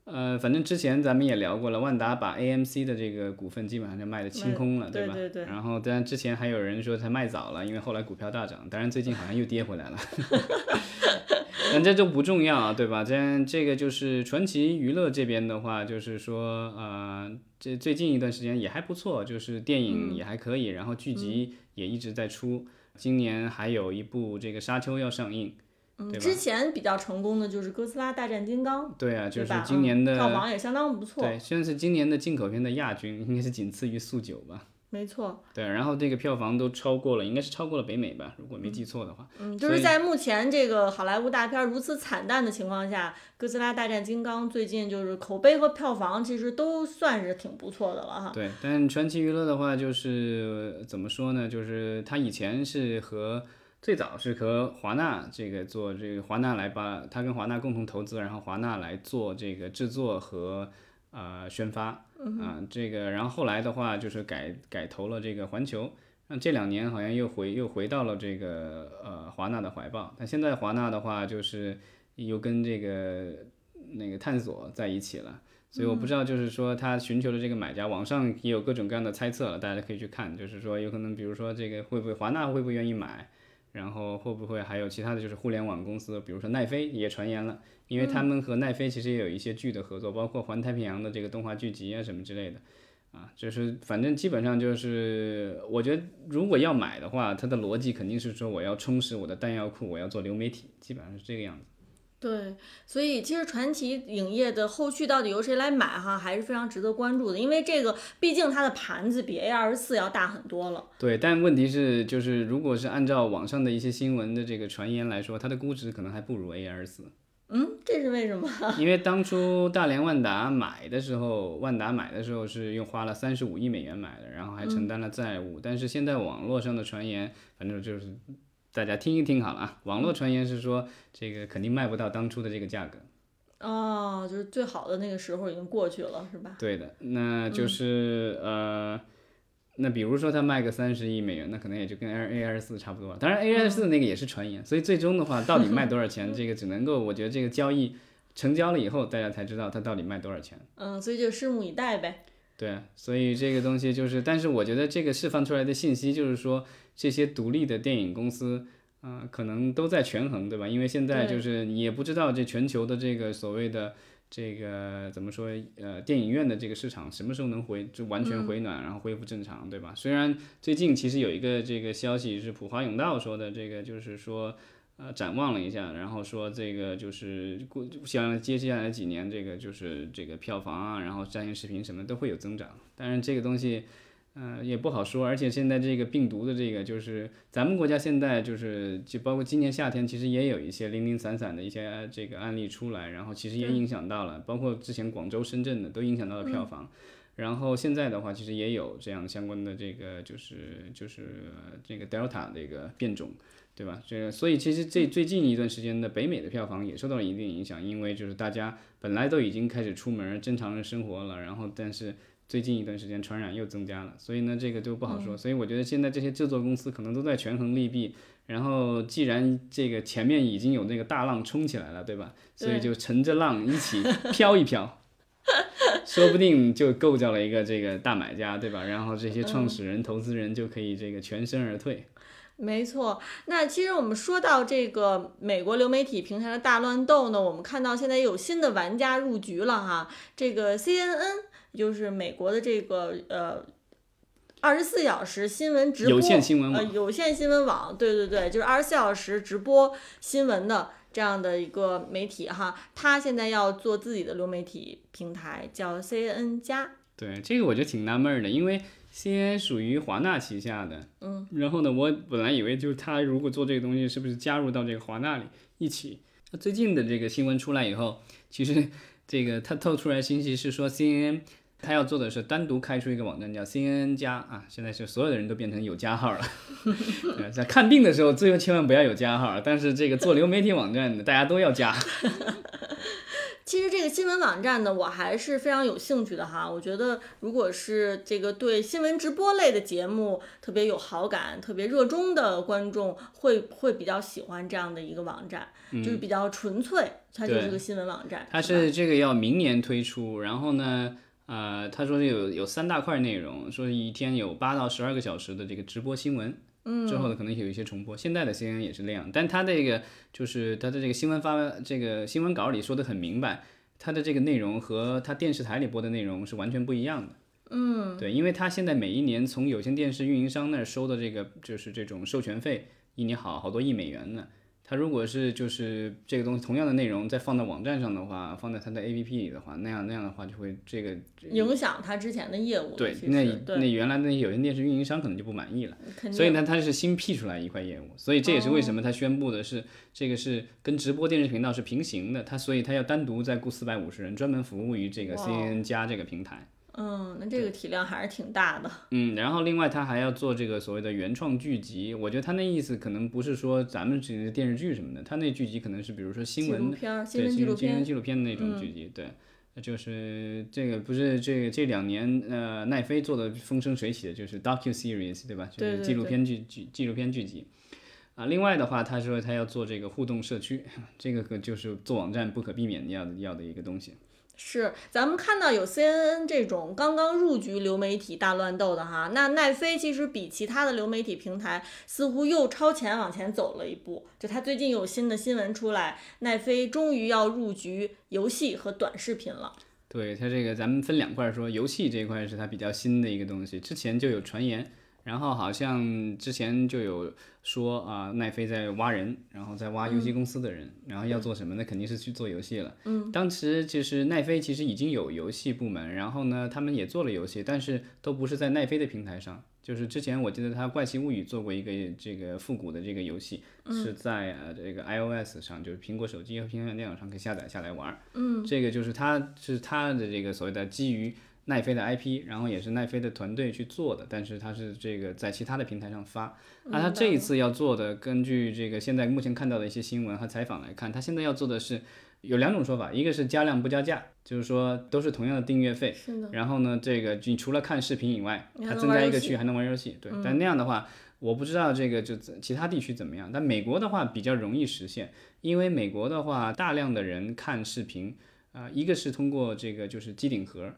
呃，反正之前咱们也聊过了，万达把 AMC 的这个股份基本上就卖的清空了，吧？对对对然后，当然之前还有人说它卖早了，因为后来股票大涨，当然最近好像又跌回来了。*laughs* 但这都不重要啊，对吧？这这个就是传奇娱乐这边的话，就是说，呃，这最近一段时间也还不错，就是电影也还可以，然后剧集也一直在出，今年还有一部这个《沙丘》要上映。嗯，之前比较成功的就是《哥斯拉大战金刚》，对啊，就是？今年的嗯票房也相当不错，对，现在是今年的进口片的亚军，应该是仅次于速九吧。没错。对，然后这个票房都超过了，应该是超过了北美吧，如果没记错的话。嗯，就是在目前这个好莱坞大片如此惨淡的情况下，《哥斯拉大战金刚》最近就是口碑和票房其实都算是挺不错的了哈。对，但传奇娱乐的话，就是呃怎么说呢？就是他以前是和最早是和华纳这个做这个华纳来把他跟华纳共同投资，然后华纳来做这个制作和呃宣发。啊，这个然后后来的话就是改改投了这个环球，那这两年好像又回又回到了这个呃华纳的怀抱，但现在华纳的话就是又跟这个那个探索在一起了。所以我不知道，就是说他寻求的这个买家，网上也有各种各样的猜测了，大家可以去看。就是说，有可能，比如说这个会不会华纳会不会愿意买，然后会不会还有其他的就是互联网公司，比如说奈飞也传言了，因为他们和奈飞其实也有一些剧的合作，包括环太平洋的这个动画剧集啊什么之类的，啊，就是反正基本上就是，我觉得如果要买的话，它的逻辑肯定是说我要充实我的弹药库，我要做流媒体，基本上是这个样子。对，所以其实传奇影业的后续到底由谁来买哈，还是非常值得关注的，因为这个毕竟它的盘子比 A 二十四要大很多了。对，但问题是，就是如果是按照网上的一些新闻的这个传言来说，它的估值可能还不如 A 二十四。嗯，这是为什么？*laughs* 因为当初大连万达买的时候，万达买的时候是又花了三十五亿美元买的，然后还承担了债务。但是现在网络上的传言，反正就是大家听一听好了啊。网络传言是说，这个肯定卖不到当初的这个价格。哦，就是最好的那个时候已经过去了，是吧？对的，那就是、呃，那比如说他卖个三十亿美元，那可能也就跟 A A 二四差不多了。当然 A 二四那个也是传言，所以最终的话，到底卖多少钱，*laughs* 这个只能够我觉得这个交易成交了以后，大家才知道它到底卖多少钱。嗯，所以就拭目以待呗。对，所以这个东西就是，但是我觉得这个释放出来的信息就是说，这些独立的电影公司，啊、可能都在权衡，对吧？因为现在就是你也不知道这全球的这个所谓的这个怎么说，呃，电影院的这个市场什么时候能回就完全回暖，然后恢复正常，对吧？虽然最近其实有一个这个消息是普华永道说的，这个就是说。呃，展望了一下，然后说这个就是过像接下来几年，这个就是这个票房啊，然后在线视频什么都会有增长。当然这个东西，呃，也不好说。而且现在这个病毒的这个，就是咱们国家现在就是就包括今年夏天，其实也有一些零零散散的一些这个案例出来，然后其实也影响到了，包括之前广州、深圳的都影响到了票房。然后现在的话，其实也有这样相关的这个，就是就是呃这个 Delta 这个变种，对吧？这个所以其实这最近一段时间的北美的票房也受到了一定影响，因为就是大家本来都已经开始出门正常的生活了，然后但是最近一段时间传染又增加了，所以呢这个就不好说。所以我觉得现在这些制作公司可能都在权衡利弊。然后，既然这个前面已经有那个大浪冲起来了，对吧？所以就乘着浪一起飘一飘。*laughs* 说不定就构造了一个这个大买家，对吧？然后这些创始人、投资人就可以这个全身而退。没错，那其实我们说到这个美国流媒体平台的大乱斗呢，我们看到现在有新的玩家入局了哈。这个 CNN 就是美国的这个呃二十四小时新闻直播有线新闻网呃有线新闻网，对对对，就是二十四小时直播新闻的这样的一个媒体哈。他现在要做自己的流媒体平台，叫 CNN 加。对，这个我就挺纳闷儿的，因为 CNN 属于华纳旗下的，嗯，然后呢，我本来以为就是他如果做这个东西，是不是加入到这个华纳里一起？那最近的这个新闻出来以后，其实这个他透出来信息是说 CNN 他要做的是单独开出一个网站叫 CNN 加啊，现在是所有的人都变成有加号了。*laughs* 对，在看病的时候最后千万不要有加号，但是这个做流媒体网站的大家都要加。*laughs* 其实这个新闻网站呢，我还是非常有兴趣的哈。我觉得，如果是这个对新闻直播类的节目特别有好感、特别热衷的观众，会会比较喜欢这样的一个网站，就是比较纯粹，它就是个新闻网站。它是这个要明年推出，然后呢，呃，他说有有三大块内容，说一天有八到十二个小时的这个直播新闻，嗯，之后呢可能有一些重播。现在的 CNN 也是那样，但他这个就是他的这个新闻发这个新闻稿里说的很明白，他的这个内容和他电视台里播的内容是完全不一样的。嗯，对，因为他现在每一年从有线电视运营商那儿收的这个就是这种授权费，一年好好多亿美元呢。它如果是就是这个东西同样的内容再放到网站上的话，放在它的 APP 里的话，那样那样的话就会这个影响它之前的业务。对那对，那原来那些有线电视运营商可能就不满意了，所以呢它是新辟出来一块业务，所以这也是为什么它宣布的是、这个是跟直播电视频道是平行的，它所以它要单独再雇四百五十人专门服务于这个 CNN 加这个平台。嗯，那这个体量还是挺大的。*laughs* 嗯，然后另外他还要做这个所谓的原创剧集，我觉得他那意思可能不是说咱们只是电视剧什么的，他那剧集可能是比如说新闻纪录片、新对闻纪录片嗯新闻纪录片的那种剧集，对。就是这个不是这个这两年呃奈飞做的风生水起的，就是 docu series 对吧？就是对对纪录片剧剧纪录片剧集。啊，另外的话，他说他要做这个互动社区，这个可就是做网站不可避免要要的一个东西。是，咱们看到有 CNN 这种刚刚入局流媒体大乱斗的哈，那奈飞其实比其他的流媒体平台似乎又超前往前走了一步。就它最近有新的新闻出来，奈飞终于要入局游戏和短视频了。对它这个，咱们分两块说，游戏这一块是它比较新的一个东西，之前就有传言，然后好像之前就有说啊，奈飞在挖人，然后在挖游戏公司的人，然后要做什么那？肯定是去做游戏了。嗯，当时其实奈飞其实已经有游戏部门，然后呢，他们也做了游戏，但是都不是在奈飞的平台上。就是之前我记得他《怪奇物语》做过一个这个复古的这个游戏，是在呃这个 iOS 上，就是苹果手机和平板电脑上可以下载下来玩儿。嗯，这个就是它是它的这个所谓的基于奈飞的 IP，然后也是奈飞的团队去做的，但是它是这个在其他的平台上发。那它这一次要做的，根据这个现在目前看到的一些新闻和采访来看，它现在要做的是有两种说法，一个是加量不加价，就是说都是同样的订阅费，然后呢，这个你除了看视频以外，你还增加一个区还能玩游戏，对。但那样的话，我不知道这个就其他地区怎么样，但美国的话比较容易实现，因为美国的话大量的人看视频，啊、一个是通过这个就是机顶盒。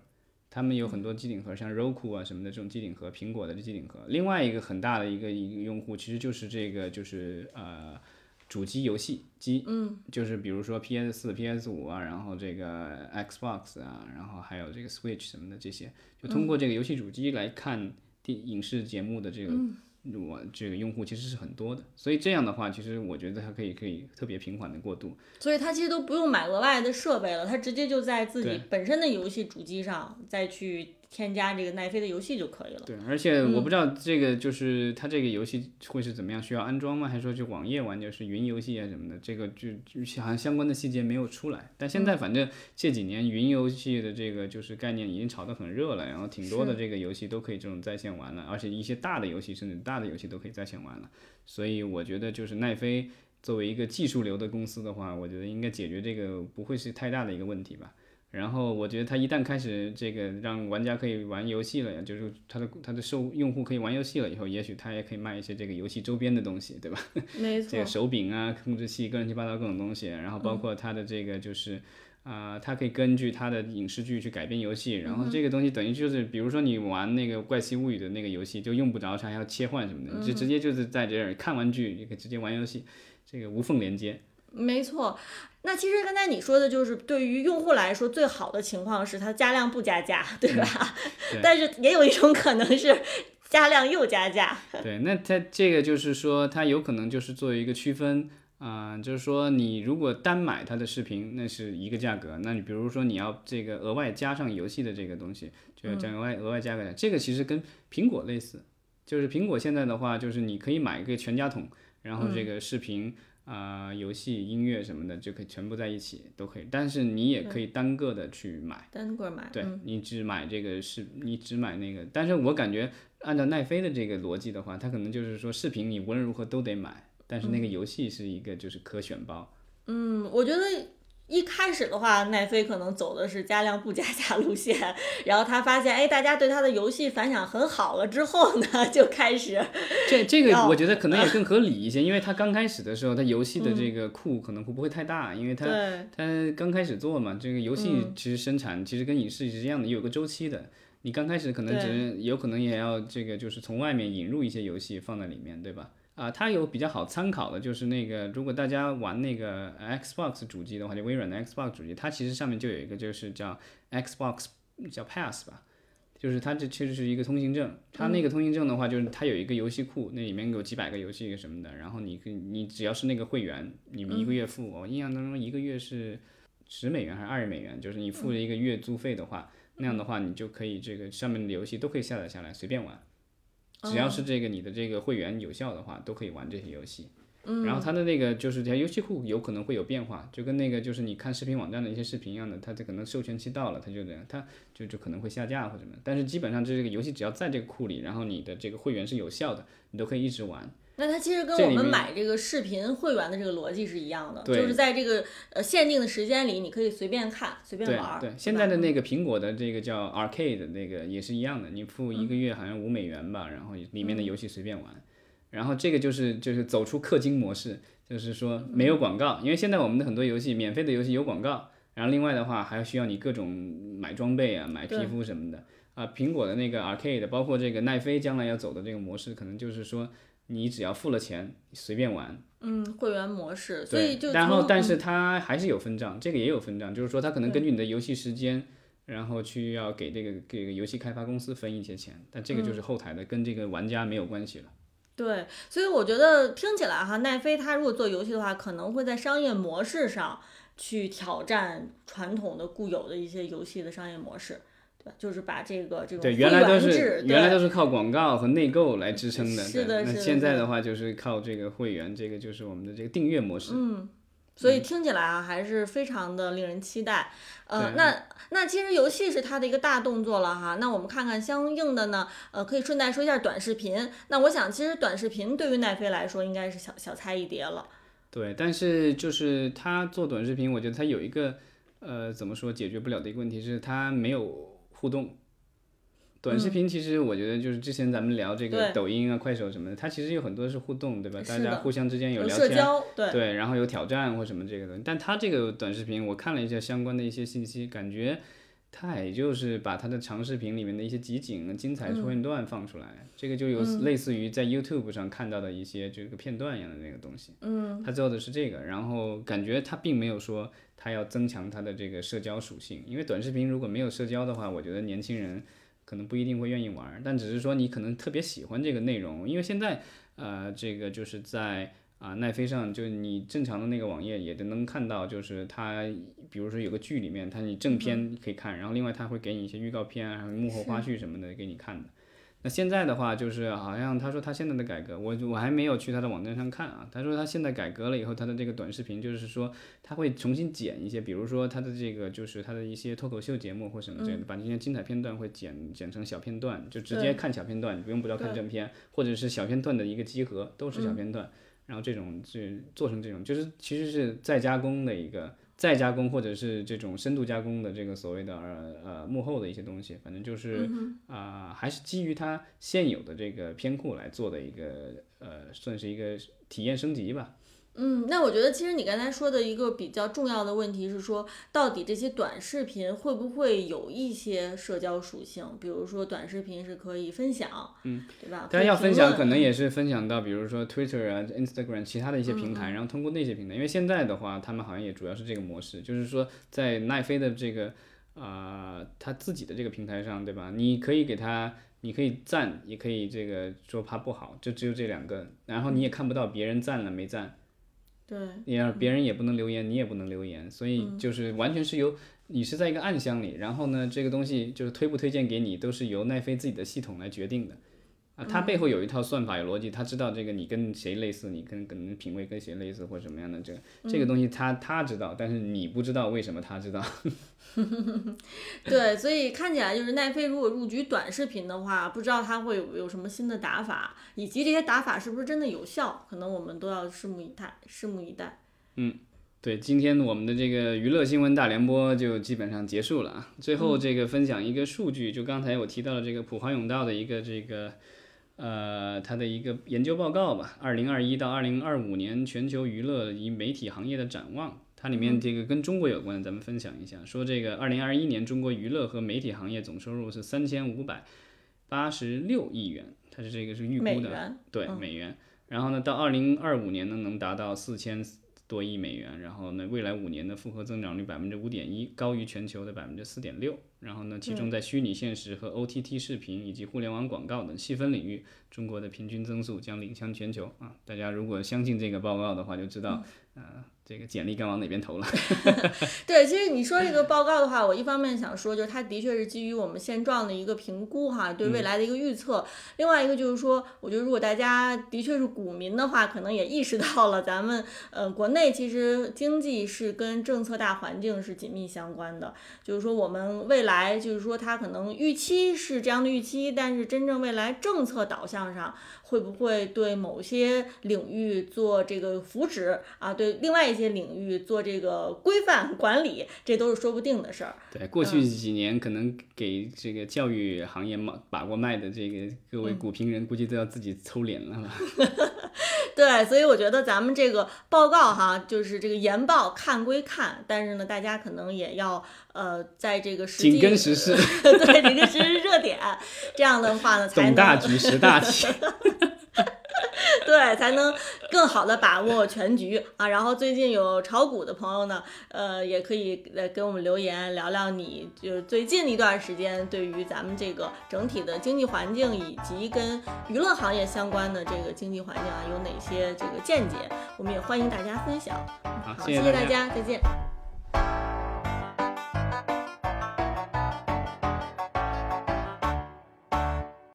他们有很多机顶盒，像 Roku 啊什么的这种机顶盒，苹果的机顶盒。另外一个很大的一个一个用户，其实就是这个就是呃主机游戏机，嗯，就是比如说 PS 四、PS 五啊，然后这个 Xbox 啊，然后还有这个 Switch 什么的这些，就通过这个游戏主机来看电影视节目的这个。我这个用户其实是很多的，所以这样的话，其实我觉得它可以可以特别平缓的过渡。所以它其实都不用买额外的设备了，它直接就在自己本身的游戏主机上再去添加这个奈飞的游戏就可以了。对，而且我不知道这个就是它这个游戏会是怎么样，需要安装吗？还是说就网页玩就是云游戏啊什么的？这个就就好像相关的细节没有出来。但现在反正这几年云游戏的这个就是概念已经炒得很热了，然后挺多的这个游戏都可以这种在线玩了，而且一些大的游戏甚至大的游戏都可以在线玩了。所以我觉得就是奈飞作为一个技术流的公司的话，我觉得应该解决这个不会是太大的一个问题吧。然后我觉得它一旦开始这个让玩家可以玩游戏了呀，就是它的它的受用户可以玩游戏了以后，也许它也可以卖一些这个游戏周边的东西，对吧？*laughs* 没错这个，手柄啊、控制器、各乱七八糟各种东西，然后包括它的这个就是。啊、它可以根据它的影视剧去改编游戏，然后这个东西等于就是，比如说你玩那个《怪奇物语》的那个游戏，就用不着它还要切换什么的，你就直接就是在这儿看完剧，你可以直接玩游戏，这个无缝连接。没错。那其实刚才你说的就是对于用户来说最好的情况是它加量不加价，对吧？对 *laughs* 但是也有一种可能是加量又加价。对，那它这个就是说，它有可能就是作为一个区分啊、就是说你如果单买它的视频，那是一个价格，那你比如说你要这个额外加上游戏的这个东西，就要加额外额外加个，这个其实跟苹果类似，就是苹果现在的话，就是你可以买一个全家桶，然后这个视频。啊、游戏、音乐什么的就可以全部在一起都可以，但是你也可以单个的去买，单个买，对嗯你只买这个是，你只买那个，但是我感觉按照奈飞的这个逻辑的话，它可能就是说视频你无论如何都得买，但是那个游戏是一个就是可选包。嗯，我觉得一开始的话，奈飞可能走的是加量不加价路线，然后他发现，哎，大家对他的游戏反响很好了之后呢，*laughs* 就开始，这这个我觉得可能也更合理一些，因为他刚开始的时候，他游戏的这个库可能会不会太大，因为它对，它刚开始做嘛，这个游戏其实生产其实跟影视是一样的，也有个周期的。你刚开始可能只是有可能也要这个就是从外面引入一些游戏放在里面，对吧？啊，它有比较好参考的，就是那个如果大家玩那个 Xbox 主机的话，就微软的 Xbox 主机，它其实上面就有一个就是叫 Xbox 叫 Pass 吧，就是它这其实是一个通行证，它那个通行证的话，就是它有一个游戏库，那里面有几百个游戏什么的，然后你可以你只要是那个会员，你们一个月付，我印象当中一个月是十美元还是二十美元，就是你付了一个月租费的话，那样的话你就可以这个上面的游戏都可以下载下来随便玩，只要是这个你的这个会员有效的话，都可以玩这些游戏。然后它的那个就是它游戏库有可能会有变化，就跟那个就是你看视频网站的一些视频一样的，它这可能授权期到了，它就这样，它就就可能会下架或者什么。但是基本上这个游戏只要在这个库里，然后你的这个会员是有效的，你都可以一直玩。那它其实跟我们买这个视频会员的这个逻辑是一样的，就是在这个呃限定的时间里，你可以随便看、随便玩儿。对，现在的那个苹果的这个叫 Arcade 的那个也是一样的，你付一个月好像五美元吧，然后里面的游戏随便玩。然后这个就是就是走出氪金模式，就是说没有广告，因为现在我们的很多游戏免费的游戏有广告，然后另外的话还需要你各种买装备啊、买皮肤什么的啊。苹果的那个 Arcade，包括这个奈飞将来要走的这个模式，可能就是说你只要付了钱随便玩。嗯，会员模式，所以，就然后但是它还是有分账，这个也有分账，就是说它可能根据你的游戏时间，然后去要给这个给这个游戏开发公司分一些钱，但这个嗯就是后台的，跟这个玩家没有关系了。对，所以我觉得听起来哈，奈飞它如果做游戏的话，可能会在商业模式上去挑战传统的固有的一些游戏的商业模式？就是把这个这种对，原来都是原来都是靠广告和内购来支撑的，是的是现在的话就是靠这个会员，这个就是我们的这个订阅模式。嗯，所以听起来啊，还是非常的令人期待。呃，那那其实游戏是它的一个大动作了哈。那我们看看相应的呢，呃，可以顺带说一下短视频。那我想，其实短视频对于奈飞来说，应该是小小菜一碟了。对，但是就是他做短视频，我觉得他有一个呃怎么说解决不了的一个问题是，他没有互动。短视频其实我觉得就是之前咱们聊这个抖音啊、快手什么的，它其实有很多是互动，对吧？大家互相之间有聊天，对，对，然后有挑战或什么这个东西。但它这个短视频，我看了一下相关的一些信息，感觉它也就是把它的长视频里面的一些集锦、精彩嗯片段放出来，这个就有类似于在 YouTube 上看到的一些这个片段一样的那个东西。嗯，它做的是这个，然后感觉它并没有说他要增强他的这个社交属性，因为短视频如果没有社交的话，我觉得年轻人可能不一定会愿意玩儿，但只是说你可能特别喜欢这个内容，因为现在呃这个就是在啊奈飞上，就你正常的那个网页也都能看到，就是它比如说有个剧里面，它你正片可以看，然后另外它会给你一些预告片啊，还有幕后花絮什么的给你看的。那现在的话，就是好像他说他现在的改革，我我还没有去他的网站上看啊。他说他现在改革了以后，他的这个短视频就是说他会重新剪一些，比如说他的这个就是他的一些脱口秀节目或什么之类的，把这些精彩片段会剪剪成小片段，就直接看小片段，你不用不要看正片，或者是小片段的一个集合，都是小片段。然后这种是做成这种，就是其实是再加工的一个再加工，或者是这种深度加工的这个所谓的呃呃幕后的一些东西，反正就是啊、还是基于它现有的这个片库来做的一个呃，算是一个体验升级吧。嗯，那我觉得其实你刚才说的一个比较重要的问题是说，到底这些短视频会不会有一些社交属性？比如说短视频是可以分享，嗯，对吧？大家要分享，可能也是分享到，比如说 Twitter 啊、Instagram 其他的一些平台，嗯然后通过那些平台，因为现在的话，他们好像也主要是这个模式，就是说在奈飞的这个啊、他自己的这个平台上，对吧？你可以给他，你可以赞，也可以这个说怕不好，就只有这两个，然后你也看不到别人赞了没赞，对，也让别人也不能留言，你也不能留言，所以就是完全是由你是在一个暗箱里，然后呢，这个东西就是推不推荐给你，都是由奈飞自己的系统来决定的。啊，它背后有一套算法，有逻辑，他知道这个你跟谁类似，你跟可能品味跟谁类似或者什么样的这个这个东西他他知道，但是你不知道为什么他知道。*laughs* 对，所以看起来就是奈飞如果入局短视频的话，不知道它会有有什么新的打法，以及这些打法是不是真的有效，可能我们都要拭目以待，拭目以待。嗯对，今天我们的这个娱乐新闻大联播就基本上结束了啊。最后这个分享一个数据，就刚才我提到了这个普华永道的一个这个呃它的一个研究报告吧，二零二一到二零二五年全球娱乐与媒体行业的展望。它里面这个跟中国有关，咱们分享一下，说这个二零二一年中国娱乐和媒体行业总收入是三千五百八十六亿元，它是这个是预估的，对美元。然后呢，到二零二五年呢，能达到四千多亿美元。然后呢，未来五年的复合增长率百分之五点一，高于全球的百分之四点六。然后呢，其中在虚拟现实和 OTT 视频以及互联网广告等细分领域，中国的平均增速将领先全球啊！大家如果相信这个报告的话，就知道，呃，这个简历该往哪边投了。*laughs* 对，其实你说这个报告的话，我一方面想说，就是它的确是基于我们现状的一个评估哈，对未来的一个预测。另外一个就是说，我觉得如果大家的确是股民的话，可能也意识到了咱们呃国内其实经济是跟政策大环境是紧密相关的，就是说我们未来。来就是说它可能预期是这样的预期，但是真正未来政策导向上会不会对某些领域做这个扶持啊，对另外一些领域做这个规范管理，这都是说不定的事儿。对，过去几年可能给这个教育行业把把过脉的这个各位股评人，估计都要自己抽脸了吧。*laughs* 对，所以我觉得咱们这个报告哈，就是这个研报看归看，但是呢，大家可能也要呃，在这个实际紧跟时事，*laughs* 对紧跟时事热点，这样的话呢，*laughs* 懂大局识大体。*laughs* 对，才能更好的把握全局啊。然后最近有炒股的朋友呢，呃，也可以来给我们留言，聊聊你就是最近一段时间对于咱们这个整体的经济环境以及跟娱乐行业相关的这个经济环境啊，有哪些这个见解？我们也欢迎大家分享。好，好，谢谢大。家，再见。